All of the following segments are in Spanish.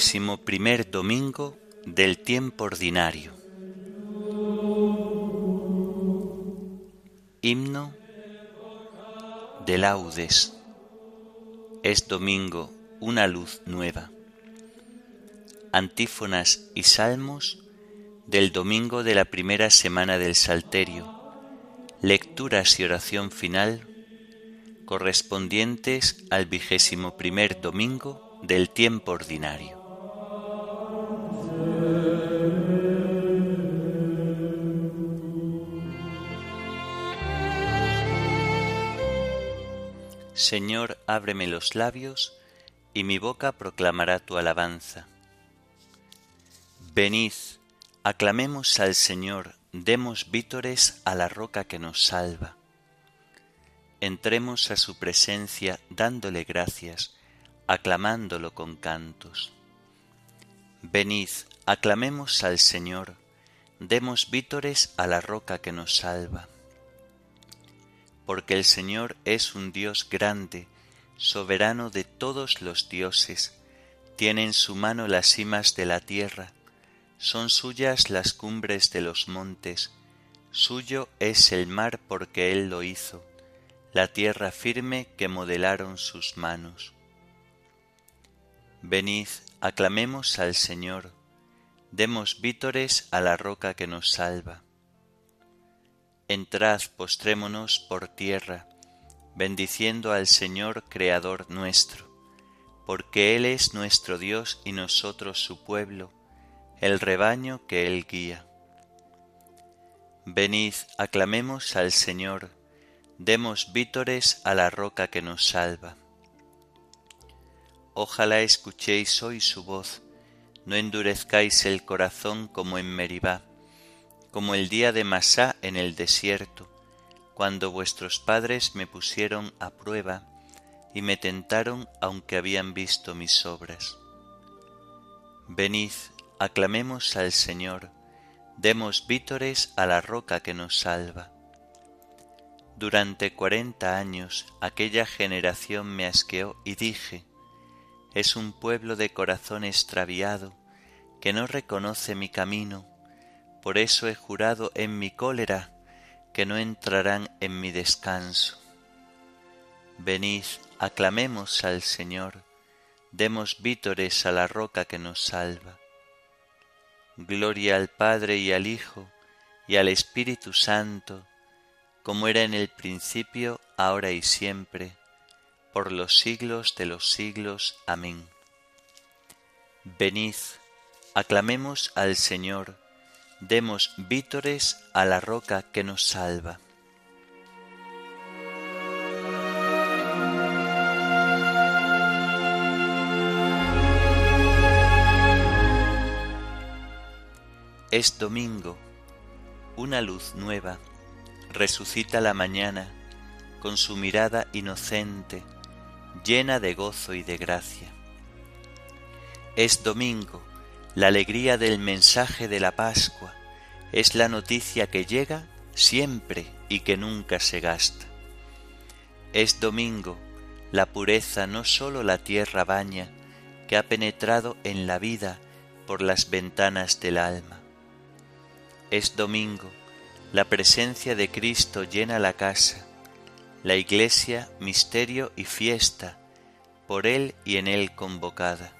Vigésimo primer domingo del tiempo ordinario. Himno de laudes. Es domingo una luz nueva. Antífonas y salmos del domingo de la primera semana del Salterio. Lecturas y oración final correspondientes al vigésimo primer domingo del tiempo ordinario. Señor, ábreme los labios, y mi boca proclamará tu alabanza. Venid, aclamemos al Señor, demos vítores a la roca que nos salva. Entremos a su presencia dándole gracias, aclamándolo con cantos. Venid, aclamemos al Señor, demos vítores a la roca que nos salva. Porque el Señor es un Dios grande, soberano de todos los dioses, tiene en su mano las cimas de la tierra, son suyas las cumbres de los montes, suyo es el mar porque Él lo hizo, la tierra firme que modelaron sus manos. Venid, aclamemos al Señor, demos vítores a la roca que nos salva. Entrad, postrémonos por tierra, bendiciendo al Señor Creador nuestro, porque Él es nuestro Dios y nosotros su pueblo, el rebaño que Él guía. Venid, aclamemos al Señor, demos vítores a la roca que nos salva. Ojalá escuchéis hoy su voz, no endurezcáis el corazón como en Meribá, como el día de Masá en el desierto, cuando vuestros padres me pusieron a prueba y me tentaron aunque habían visto mis obras. Venid, aclamemos al Señor, demos vítores a la roca que nos salva. Durante cuarenta años aquella generación me asqueó y dije, es un pueblo de corazón extraviado, que no reconoce mi camino, por eso he jurado en mi cólera que no entrarán en mi descanso. Venid, aclamemos al Señor, demos vítores a la roca que nos salva. Gloria al Padre y al Hijo y al Espíritu Santo, como era en el principio, ahora y siempre, por los siglos de los siglos. Amén. Venid, aclamemos al Señor, demos vítores a la roca que nos salva. Es domingo, una luz nueva resucita la mañana con su mirada inocente, llena de gozo y de gracia. Es domingo, la alegría del mensaje de la Pascua es la noticia que llega siempre y que nunca se gasta. Es domingo, la pureza no sólo la tierra baña, que ha penetrado en la vida por las ventanas del alma. Es domingo, la presencia de Cristo llena la casa, la iglesia misterio y fiesta, por Él y en Él convocada.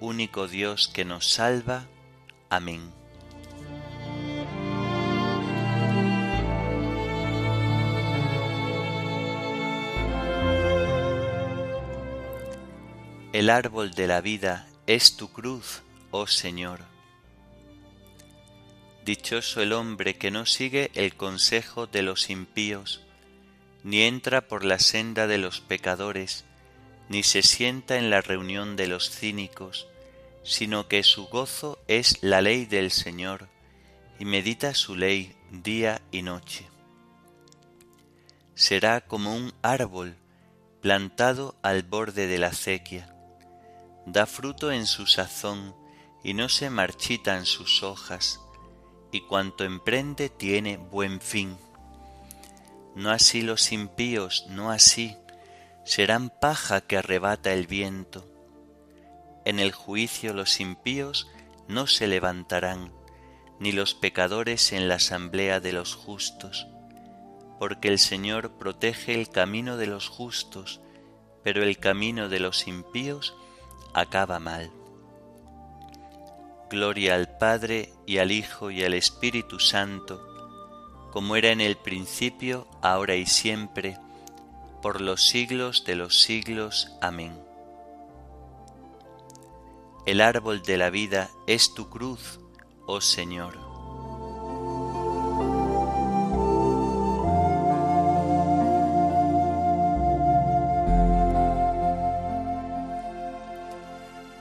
único Dios que nos salva. Amén. El árbol de la vida es tu cruz, oh Señor. Dichoso el hombre que no sigue el consejo de los impíos, ni entra por la senda de los pecadores, ni se sienta en la reunión de los cínicos, sino que su gozo es la ley del Señor, y medita su ley día y noche. Será como un árbol plantado al borde de la acequia, da fruto en su sazón, y no se marchitan sus hojas, y cuanto emprende tiene buen fin. No así los impíos, no así, serán paja que arrebata el viento. En el juicio los impíos no se levantarán, ni los pecadores en la asamblea de los justos, porque el Señor protege el camino de los justos, pero el camino de los impíos acaba mal. Gloria al Padre y al Hijo y al Espíritu Santo, como era en el principio, ahora y siempre, por los siglos de los siglos. Amén. El árbol de la vida es tu cruz, oh Señor.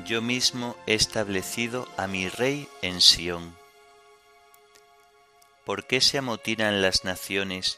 Yo mismo he establecido a mi rey en Sión ¿Por qué se amotinan las naciones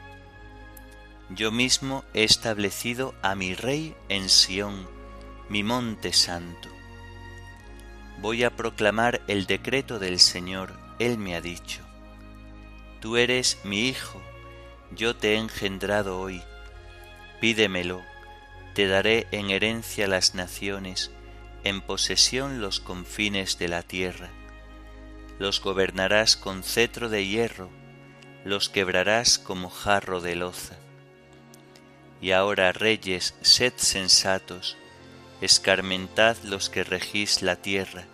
Yo mismo he establecido a mi rey en Sión, mi monte santo. Voy a proclamar el decreto del Señor, Él me ha dicho. Tú eres mi hijo, yo te he engendrado hoy. Pídemelo, te daré en herencia las naciones, en posesión los confines de la tierra. Los gobernarás con cetro de hierro, los quebrarás como jarro de loza. Y ahora, reyes, sed sensatos, escarmentad los que regís la tierra,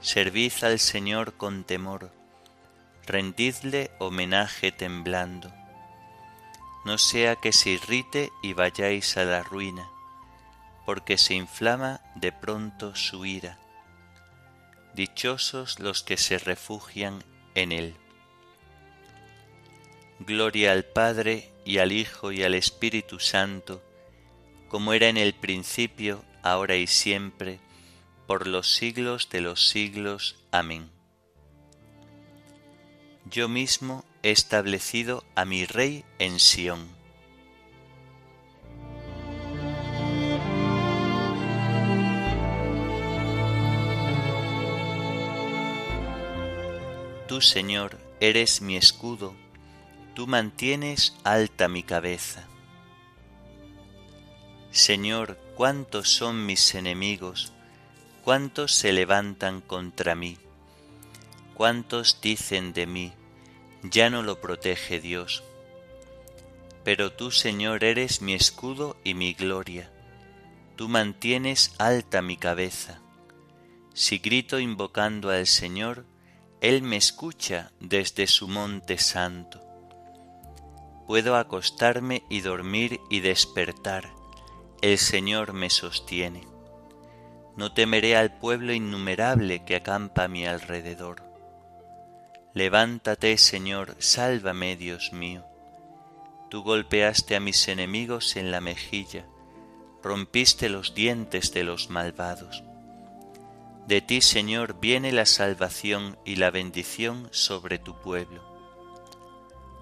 servid al Señor con temor, rendidle homenaje temblando. No sea que se irrite y vayáis a la ruina, porque se inflama de pronto su ira. Dichosos los que se refugian en él. Gloria al Padre y al Hijo y al Espíritu Santo, como era en el principio, ahora y siempre, por los siglos de los siglos. Amén. Yo mismo he establecido a mi Rey en Sión. Tú, Señor, eres mi escudo tú mantienes alta mi cabeza. Señor, cuántos son mis enemigos, cuántos se levantan contra mí, cuántos dicen de mí, ya no lo protege Dios. Pero tú, Señor, eres mi escudo y mi gloria, tú mantienes alta mi cabeza. Si grito invocando al Señor, Él me escucha desde su monte santo puedo acostarme y dormir y despertar. El Señor me sostiene. No temeré al pueblo innumerable que acampa a mi alrededor. Levántate, Señor, sálvame, Dios mío. Tú golpeaste a mis enemigos en la mejilla, rompiste los dientes de los malvados. De ti, Señor, viene la salvación y la bendición sobre tu pueblo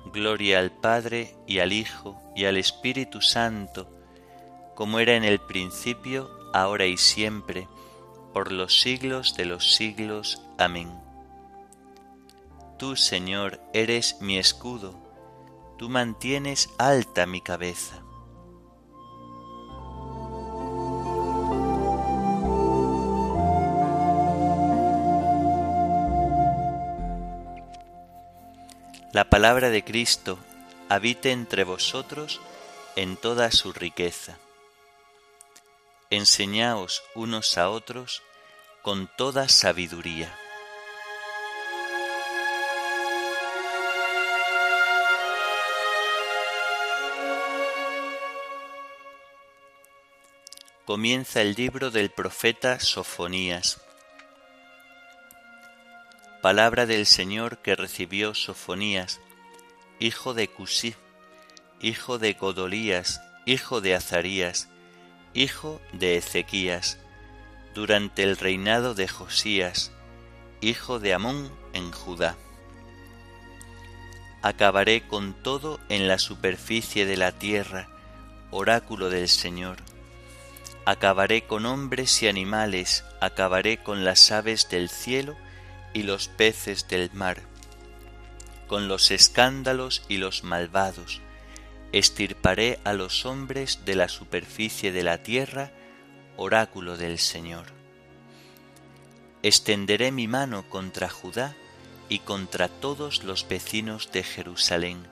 Gloria al Padre y al Hijo y al Espíritu Santo, como era en el principio, ahora y siempre, por los siglos de los siglos. Amén. Tú, Señor, eres mi escudo, tú mantienes alta mi cabeza. La palabra de Cristo habite entre vosotros en toda su riqueza. Enseñaos unos a otros con toda sabiduría. Comienza el libro del profeta Sofonías. Palabra del Señor que recibió Sofonías, hijo de Cusí, hijo de Godolías, hijo de Azarías, hijo de Ezequías, durante el reinado de Josías, hijo de Amón en Judá. Acabaré con todo en la superficie de la tierra, oráculo del Señor. Acabaré con hombres y animales, acabaré con las aves del cielo y los peces del mar, con los escándalos y los malvados, estirparé a los hombres de la superficie de la tierra, oráculo del Señor. Extenderé mi mano contra Judá y contra todos los vecinos de Jerusalén.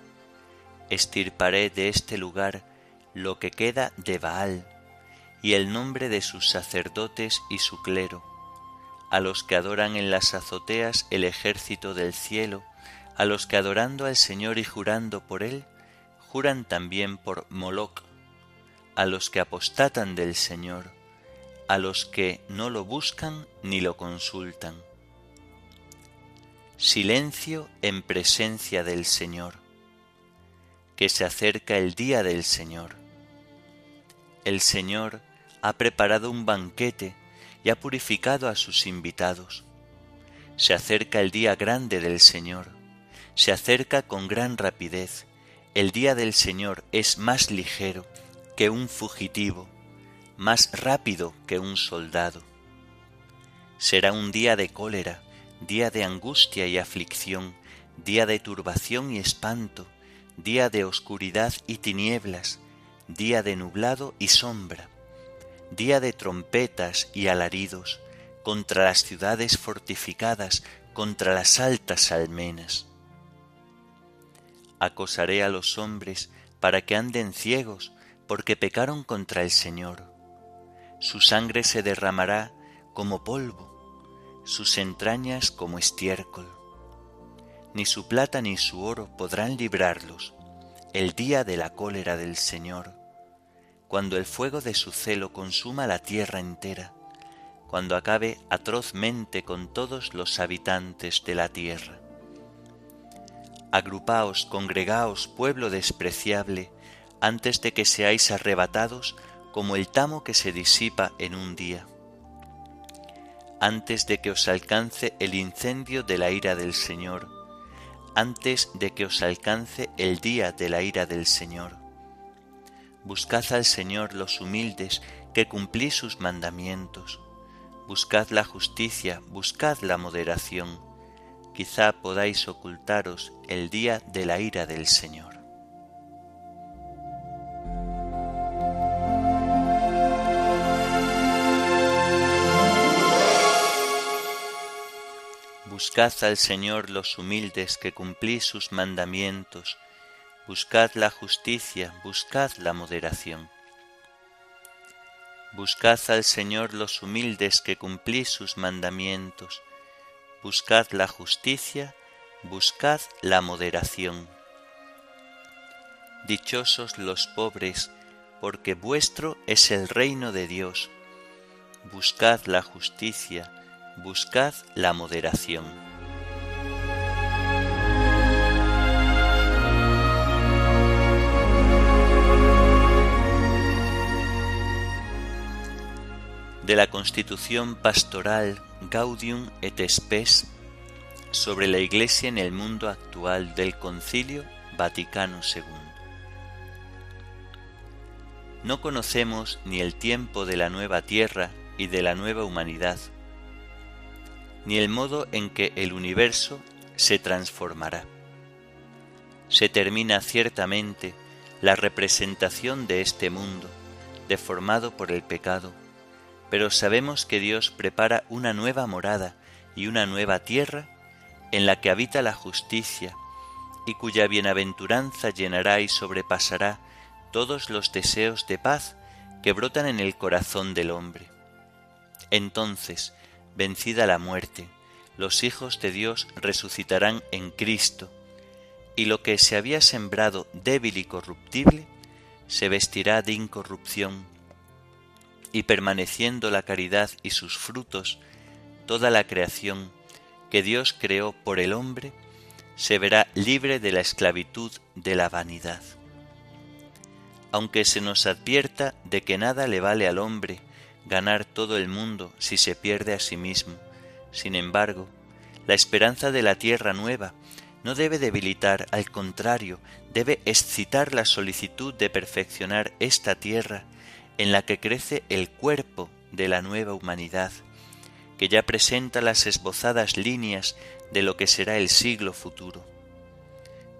Estirparé de este lugar lo que queda de Baal y el nombre de sus sacerdotes y su clero a los que adoran en las azoteas el ejército del cielo, a los que adorando al Señor y jurando por Él, juran también por Moloc, a los que apostatan del Señor, a los que no lo buscan ni lo consultan. Silencio en presencia del Señor, que se acerca el día del Señor. El Señor ha preparado un banquete y ha purificado a sus invitados. Se acerca el día grande del Señor, se acerca con gran rapidez. El día del Señor es más ligero que un fugitivo, más rápido que un soldado. Será un día de cólera, día de angustia y aflicción, día de turbación y espanto, día de oscuridad y tinieblas, día de nublado y sombra día de trompetas y alaridos contra las ciudades fortificadas, contra las altas almenas. Acosaré a los hombres para que anden ciegos, porque pecaron contra el Señor. Su sangre se derramará como polvo, sus entrañas como estiércol. Ni su plata ni su oro podrán librarlos el día de la cólera del Señor cuando el fuego de su celo consuma la tierra entera, cuando acabe atrozmente con todos los habitantes de la tierra. Agrupaos, congregaos, pueblo despreciable, antes de que seáis arrebatados como el tamo que se disipa en un día, antes de que os alcance el incendio de la ira del Señor, antes de que os alcance el día de la ira del Señor Buscad al Señor los humildes que cumplís sus mandamientos. Buscad la justicia, buscad la moderación. Quizá podáis ocultaros el día de la ira del Señor. Buscad al Señor los humildes que cumplís sus mandamientos Buscad la justicia, buscad la moderación. Buscad al Señor los humildes que cumplís sus mandamientos. Buscad la justicia, buscad la moderación. Dichosos los pobres, porque vuestro es el reino de Dios. Buscad la justicia, buscad la moderación. De la Constitución Pastoral Gaudium et Spes sobre la Iglesia en el mundo actual del Concilio Vaticano II. No conocemos ni el tiempo de la nueva tierra y de la nueva humanidad, ni el modo en que el universo se transformará. Se termina ciertamente la representación de este mundo, deformado por el pecado, pero sabemos que Dios prepara una nueva morada y una nueva tierra en la que habita la justicia y cuya bienaventuranza llenará y sobrepasará todos los deseos de paz que brotan en el corazón del hombre. Entonces, vencida la muerte, los hijos de Dios resucitarán en Cristo, y lo que se había sembrado débil y corruptible se vestirá de incorrupción, y permaneciendo la caridad y sus frutos, toda la creación que Dios creó por el hombre, se verá libre de la esclavitud de la vanidad. Aunque se nos advierta de que nada le vale al hombre ganar todo el mundo si se pierde a sí mismo, sin embargo, la esperanza de la tierra nueva no debe debilitar, al contrario, debe excitar la solicitud de perfeccionar esta tierra en la que crece el cuerpo de la nueva humanidad, que ya presenta las esbozadas líneas de lo que será el siglo futuro.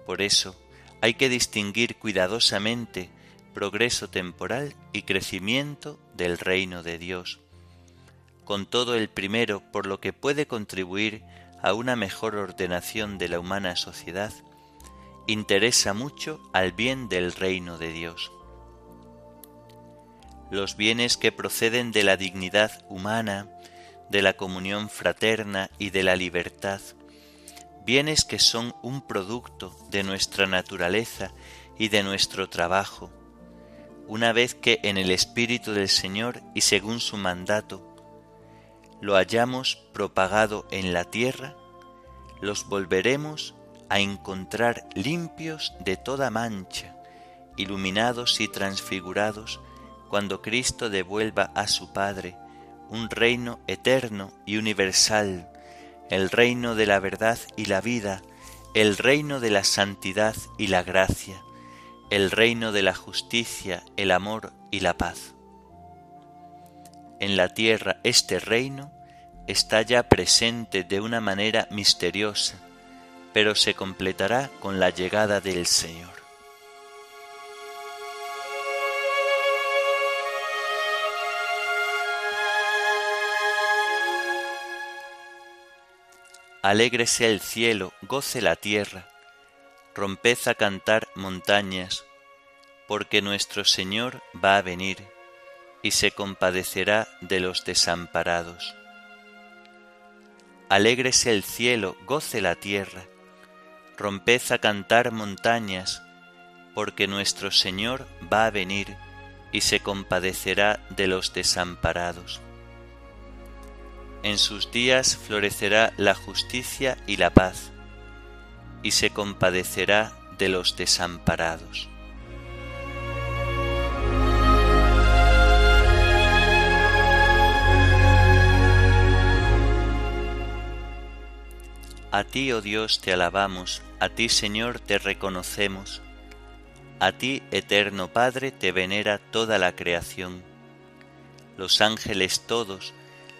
Por eso hay que distinguir cuidadosamente progreso temporal y crecimiento del reino de Dios. Con todo el primero, por lo que puede contribuir a una mejor ordenación de la humana sociedad, interesa mucho al bien del reino de Dios. Los bienes que proceden de la dignidad humana, de la comunión fraterna y de la libertad, bienes que son un producto de nuestra naturaleza y de nuestro trabajo, una vez que en el Espíritu del Señor y según su mandato lo hayamos propagado en la tierra, los volveremos a encontrar limpios de toda mancha, iluminados y transfigurados, cuando Cristo devuelva a su Padre un reino eterno y universal, el reino de la verdad y la vida, el reino de la santidad y la gracia, el reino de la justicia, el amor y la paz. En la tierra este reino está ya presente de una manera misteriosa, pero se completará con la llegada del Señor. Alégrese el cielo, goce la tierra, romped a cantar montañas, porque nuestro Señor va a venir y se compadecerá de los desamparados. Alégrese el cielo, goce la tierra, romped a cantar montañas, porque nuestro Señor va a venir y se compadecerá de los desamparados. En sus días florecerá la justicia y la paz, y se compadecerá de los desamparados. A ti, oh Dios, te alabamos, a ti, Señor, te reconocemos, a ti, eterno Padre, te venera toda la creación. Los ángeles todos,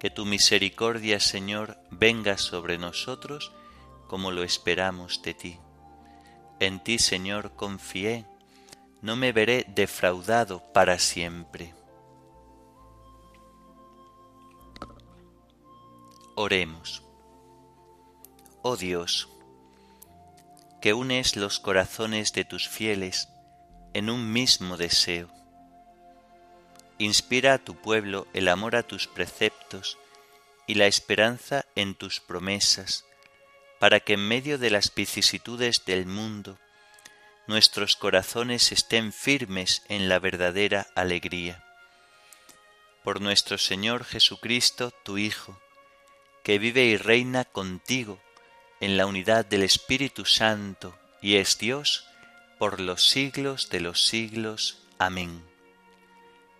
Que tu misericordia, Señor, venga sobre nosotros como lo esperamos de ti. En ti, Señor, confié, no me veré defraudado para siempre. Oremos. Oh Dios, que unes los corazones de tus fieles en un mismo deseo. Inspira a tu pueblo el amor a tus preceptos y la esperanza en tus promesas, para que en medio de las vicisitudes del mundo nuestros corazones estén firmes en la verdadera alegría. Por nuestro Señor Jesucristo, tu Hijo, que vive y reina contigo en la unidad del Espíritu Santo y es Dios por los siglos de los siglos. Amén.